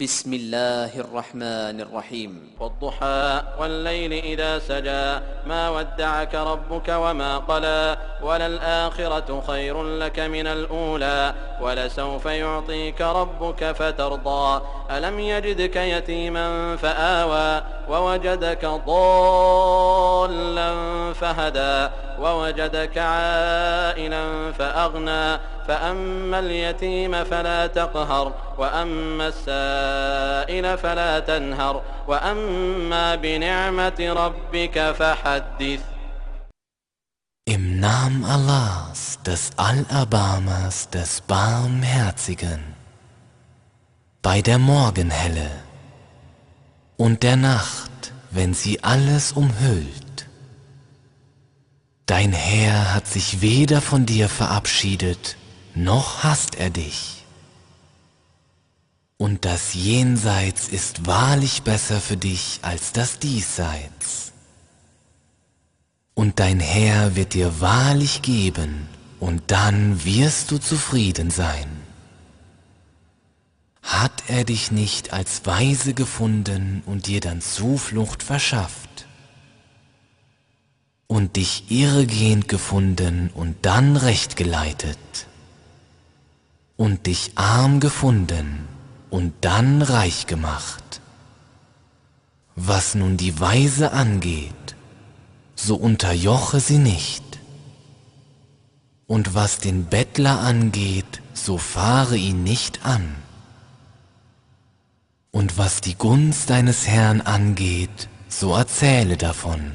بسم الله الرحمن الرحيم. والضحى والليل إذا سجى ما ودعك ربك وما قلى وللآخرة خير لك من الأولى ولسوف يعطيك ربك فترضى. ألم يجدك يتيما فآوى ووجدك ضالا فهدى ووجدك عائلا فأغنى فأما اليتيم فلا تقهر وأما السائل فلا تنهر وأما بنعمة ربك فحدث Im Namen Allahs, des Allerbarmers, des Barmherzigen, bei der Morgenhelle und der Nacht, wenn sie alles umhüllt. Dein Herr hat sich weder von dir verabschiedet, noch hasst er dich. Und das Jenseits ist wahrlich besser für dich als das Diesseits. Und dein Herr wird dir wahrlich geben, und dann wirst du zufrieden sein. Hat er dich nicht als weise gefunden und dir dann Zuflucht verschafft? Und dich irregehend gefunden und dann recht geleitet? Und dich arm gefunden und dann reich gemacht? Was nun die Weise angeht, so unterjoche sie nicht. Und was den Bettler angeht, so fahre ihn nicht an. Und was die Gunst deines Herrn angeht, so erzähle davon.